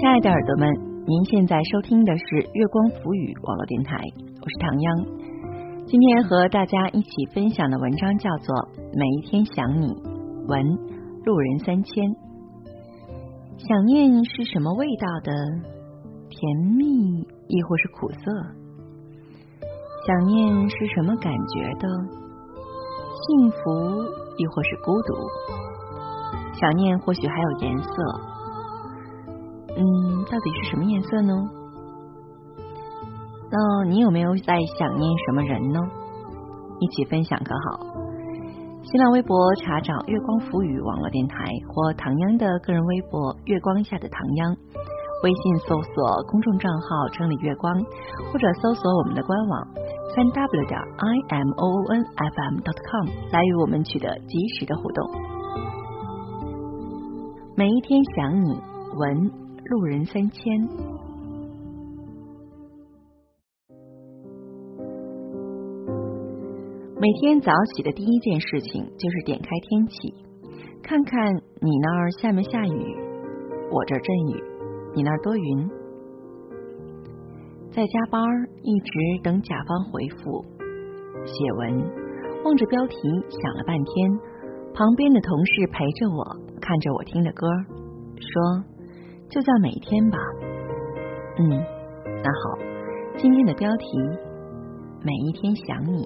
亲爱的耳朵们，您现在收听的是月光浮语网络电台，我是唐央。今天和大家一起分享的文章叫做《每一天想你》，文路人三千。想念是什么味道的？甜蜜亦或是苦涩？想念是什么感觉的？幸福亦或是孤独？想念或许还有颜色。嗯，到底是什么颜色呢？那你有没有在想念什么人呢？一起分享可好？新浪微博查找“月光浮语”网络电台或唐央的个人微博“月光下的唐央”，微信搜索公众账号“整理月光”，或者搜索我们的官网三 w 点 i m o o n f m dot com 来与我们取得及时的互动。每一天想你，文。路人三千。每天早起的第一件事情就是点开天气，看看你那儿下没下雨，我这儿阵雨，你那儿多云。在加班，一直等甲方回复，写文，望着标题想了半天，旁边的同事陪着我，看着我听的歌，说。就叫每天吧，嗯，那好，今天的标题每一天想你。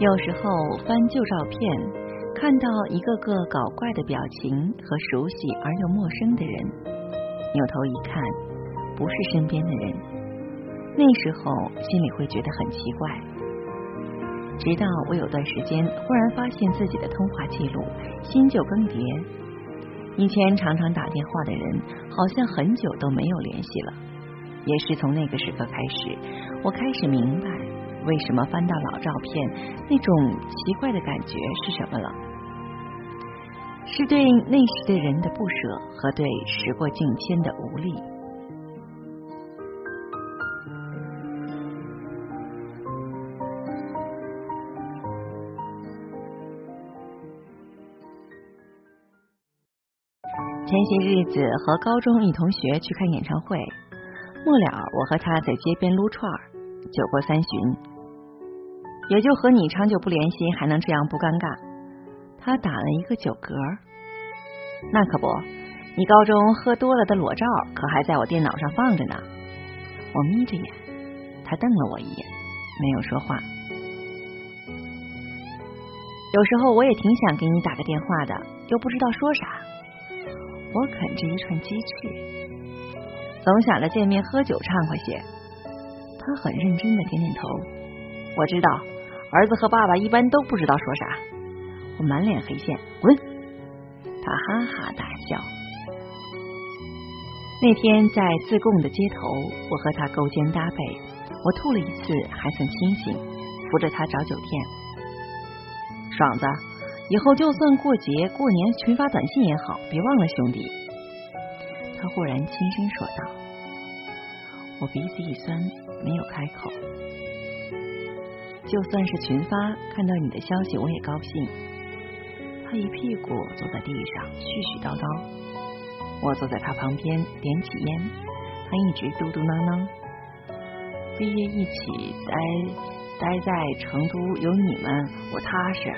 有时候翻旧照片，看到一个个搞怪的表情和熟悉而又陌生的人，扭头一看，不是身边的人，那时候心里会觉得很奇怪。直到我有段时间忽然发现自己的通话记录新旧更迭。以前常常打电话的人，好像很久都没有联系了。也是从那个时刻开始，我开始明白为什么翻到老照片，那种奇怪的感觉是什么了。是对那时的人的不舍，和对时过境迁的无力。前些日子和高中一同学去看演唱会，末了我和他在街边撸串儿，酒过三巡，也就和你长久不联系还能这样不尴尬。他打了一个酒嗝，那可不，你高中喝多了的裸照可还在我电脑上放着呢。我眯着眼，他瞪了我一眼，没有说话。有时候我也挺想给你打个电话的，又不知道说啥。我啃着一串鸡翅，总想着见面喝酒畅快些。他很认真的点点头。我知道，儿子和爸爸一般都不知道说啥。我满脸黑线，滚！他哈哈大笑。那天在自贡的街头，我和他勾肩搭背，我吐了一次还算清醒，扶着他找酒店。爽子。以后就算过节过年群发短信也好，别忘了兄弟。他忽然轻声说道。我鼻子一酸，没有开口。就算是群发，看到你的消息我也高兴。他一屁股坐在地上，絮絮叨叨。我坐在他旁边，点起烟。他一直嘟嘟囔囔。毕业一起待待在成都，有你们我踏实。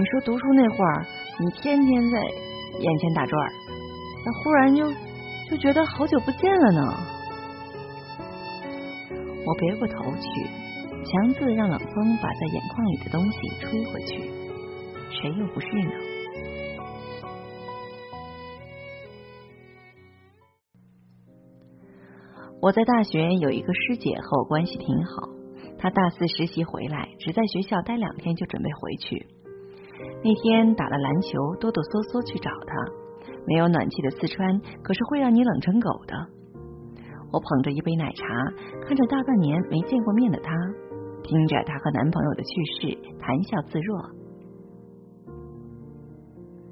你说读书那会儿，你天天在眼前打转，那忽然就就觉得好久不见了呢。我别过头去，强自让冷风把在眼眶里的东西吹回去，谁又不是呢？我在大学有一个师姐和我关系挺好，她大四实习回来，只在学校待两天就准备回去。那天打了篮球，哆哆嗦嗦去找他。没有暖气的四川，可是会让你冷成狗的。我捧着一杯奶茶，看着大半年没见过面的他，听着他和男朋友的趣事，谈笑自若。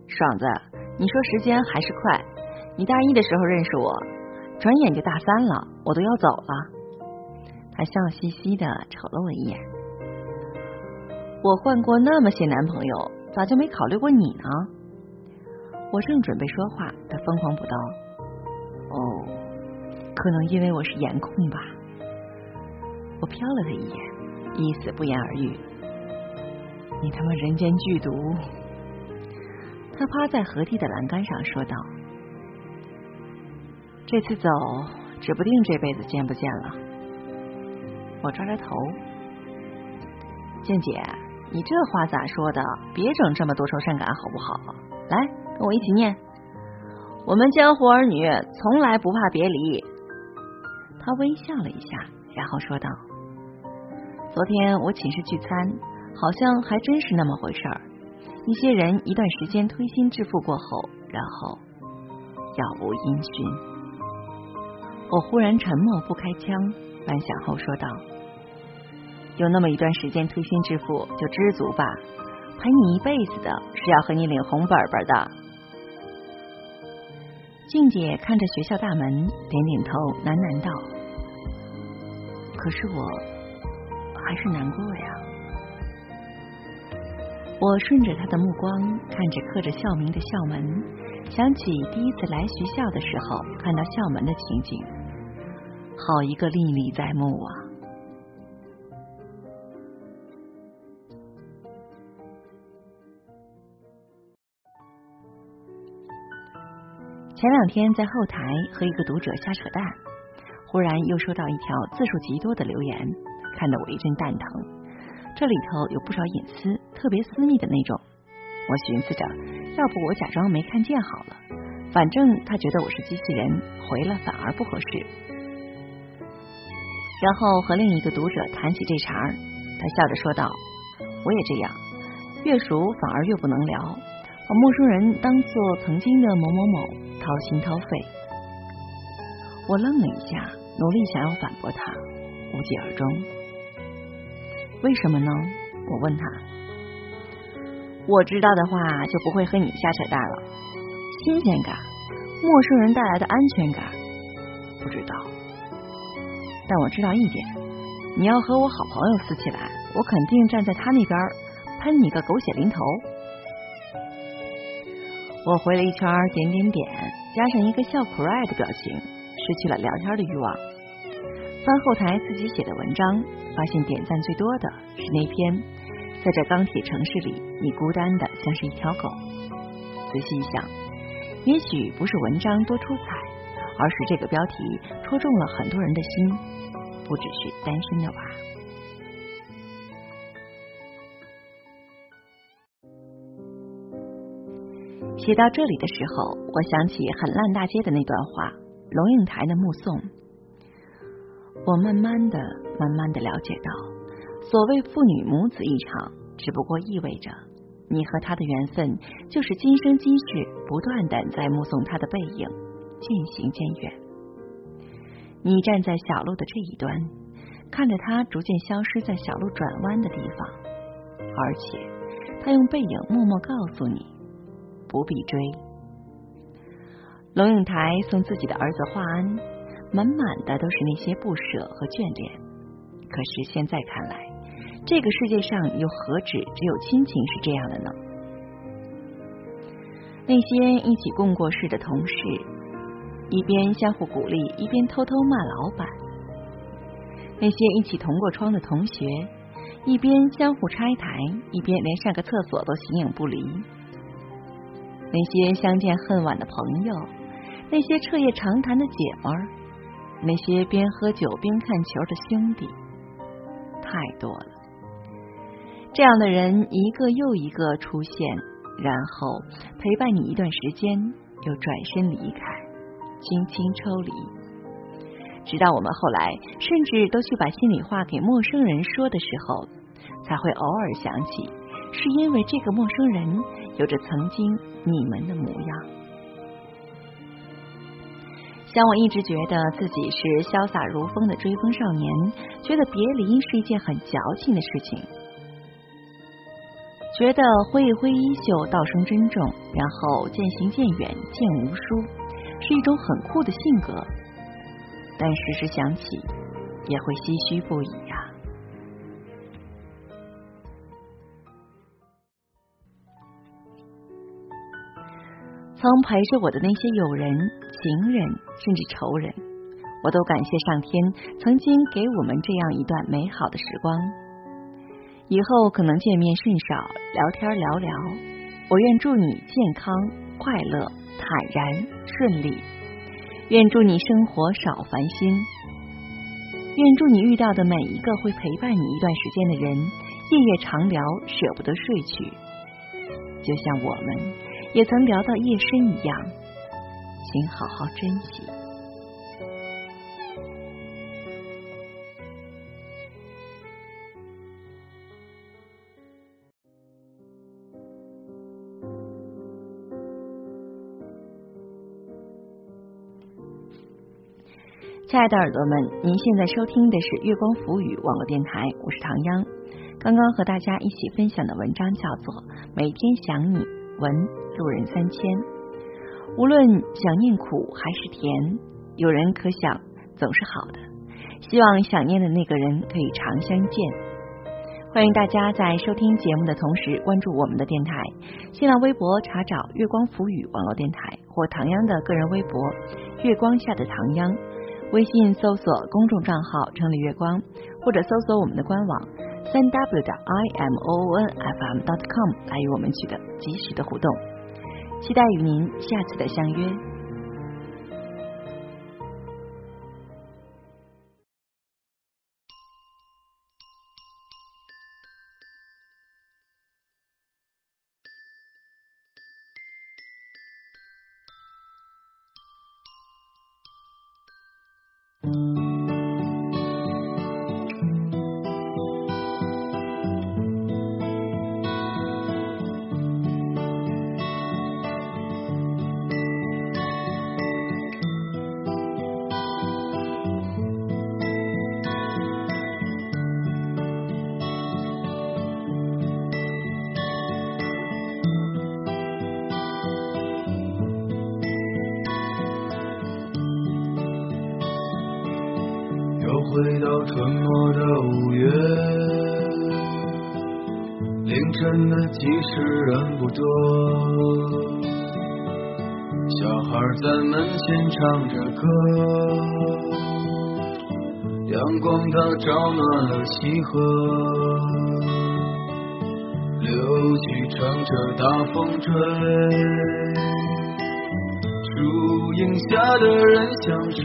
爽子，你说时间还是快。你大一的时候认识我，转眼就大三了，我都要走了。他笑嘻嘻的瞅了我一眼。我换过那么些男朋友。咋就没考虑过你呢？我正准备说话，他疯狂补刀：“哦，可能因为我是颜控吧。”我瞟了他一眼，意思不言而喻。你他妈人间剧毒！他趴在河堤的栏杆上说道：“这次走，指不定这辈子见不见了。”我抓抓头，静姐，你这话咋说的？别整这么多愁善感好不好？来，跟我一起念：我们江湖儿女从来不怕别离。他微笑了一下，然后说道：“昨天我寝室聚餐，好像还真是那么回事儿。一些人一段时间推心置腹过后，然后杳无音讯。”我忽然沉默，不开腔。半晌后说道：“有那么一段时间推心置腹，就知足吧。陪你一辈子的是要和你领红本本的。”静姐看着学校大门，点点头，喃喃道：“可是我还是难过呀。”我顺着她的目光，看着刻着校名的校门，想起第一次来学校的时候，看到校门的情景。好一个历历在目啊！前两天在后台和一个读者瞎扯淡，忽然又收到一条字数极多的留言，看得我一阵蛋疼。这里头有不少隐私，特别私密的那种。我寻思着，要不我假装没看见好了，反正他觉得我是机器人，回了反而不合适。然后和另一个读者谈起这茬儿，他笑着说道：“我也这样，越熟反而越不能聊，把陌生人当做曾经的某某某，掏心掏肺。”我愣了一下，努力想要反驳他，无疾而终。为什么呢？我问他。我知道的话，就不会和你瞎扯淡了。新鲜感，陌生人带来的安全感，不知道。但我知道一点，你要和我好朋友撕起来，我肯定站在他那边喷你个狗血淋头。我回了一圈，点点点，加上一个笑 cry 的表情，失去了聊天的欲望。翻后台自己写的文章，发现点赞最多的是那篇，在这钢铁城市里，你孤单的像是一条狗。仔细一想，也许不是文章多出彩，而是这个标题戳中了很多人的心。不只是单身的娃。写到这里的时候，我想起很烂大街的那段话，龙应台的目送。我慢慢的、慢慢的了解到，所谓父女母子一场，只不过意味着你和他的缘分，就是今生今世不断的在目送他的背影渐行渐远。你站在小路的这一端，看着他逐渐消失在小路转弯的地方，而且他用背影默默告诉你不必追。龙应台送自己的儿子华安，满满的都是那些不舍和眷恋。可是现在看来，这个世界上又何止只有亲情是这样的呢？那些一起共过事的同事。一边相互鼓励，一边偷偷骂老板；那些一起同过窗的同学，一边相互拆台，一边连上个厕所都形影不离；那些相见恨晚的朋友，那些彻夜长谈的姐们儿，那些边喝酒边看球的兄弟，太多了。这样的人一个又一个出现，然后陪伴你一段时间，又转身离开。轻轻抽离，直到我们后来甚至都去把心里话给陌生人说的时候，才会偶尔想起，是因为这个陌生人有着曾经你们的模样。像我一直觉得自己是潇洒如风的追风少年，觉得别离是一件很矫情的事情，觉得挥一挥衣袖，道声珍重，然后渐行渐远，渐无书。是一种很酷的性格，但时时想起也会唏嘘不已曾陪着我的那些友人、情人，甚至仇人，我都感谢上天曾经给我们这样一段美好的时光。以后可能见面甚少，聊天寥寥。我愿祝你健康、快乐、坦然、顺利。愿祝你生活少烦心。愿祝你遇到的每一个会陪伴你一段时间的人，夜夜长聊，舍不得睡去。就像我们也曾聊到夜深一样，请好好珍惜。亲爱的耳朵们，您现在收听的是月光浮语网络电台，我是唐央。刚刚和大家一起分享的文章叫做《每天想你》，文路人三千。无论想念苦还是甜，有人可想总是好的。希望想念的那个人可以常相见。欢迎大家在收听节目的同时关注我们的电台，新浪微博查找“月光浮语网络电台”或唐央的个人微博“月光下的唐央”。微信搜索公众账号“城里月光”，或者搜索我们的官网三 w 的 i m o n f m dot com 来与我们取得及时的互动。期待与您下次的相约。春末的五月，凌晨的集市人不多，小孩在门前唱着歌，阳光它照暖了溪河，柳絮乘着大风吹，树荫下的人想睡。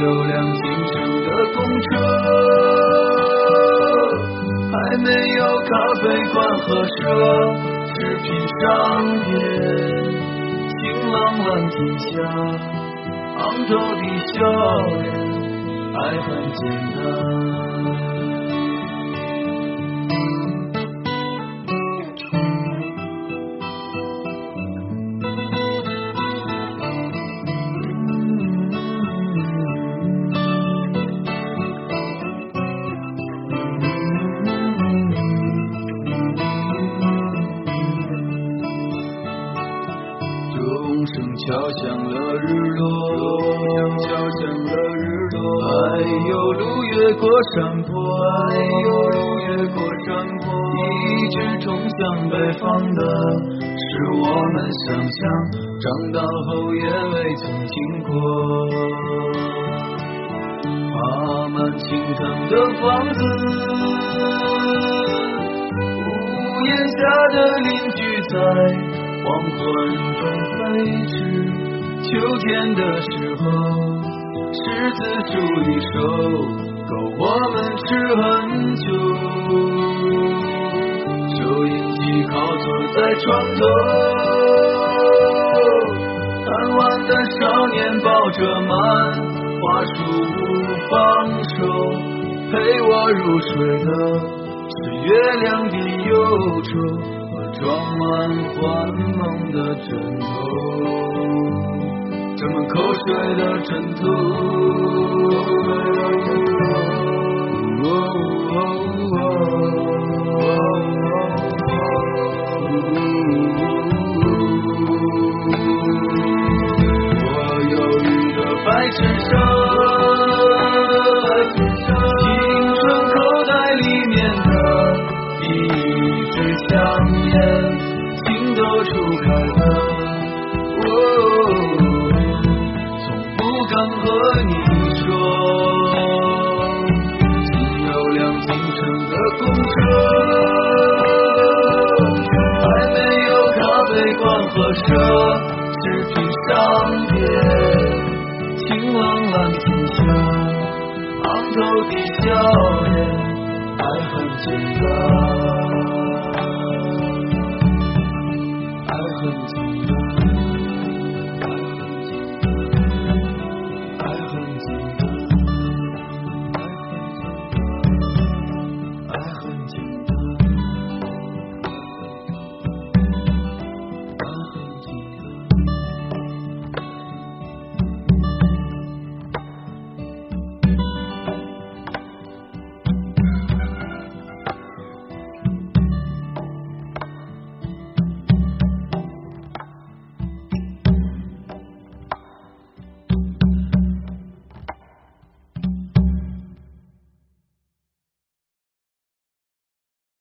有辆进城的公车，还没有咖啡馆和奢侈品商店。晴朗蓝天下，杭州的笑脸还很简单。越过山坡，哎呦，路越过山坡。一直冲向北方的，是我们想象，长大后也未曾经过。爬满青藤的房子，屋檐下的邻居在。黄昏中飞驰，秋天的时候，柿子树一熟，够我们吃很久。收音机靠坐在床头，贪玩的少年抱着漫画书不放手，陪我入睡的是月亮的忧愁和。装满幻梦的枕头，沾满口水的枕头。凌晨的公车还没有咖啡馆和奢侈品商店晴朗蓝天下昂头的笑脸爱很简单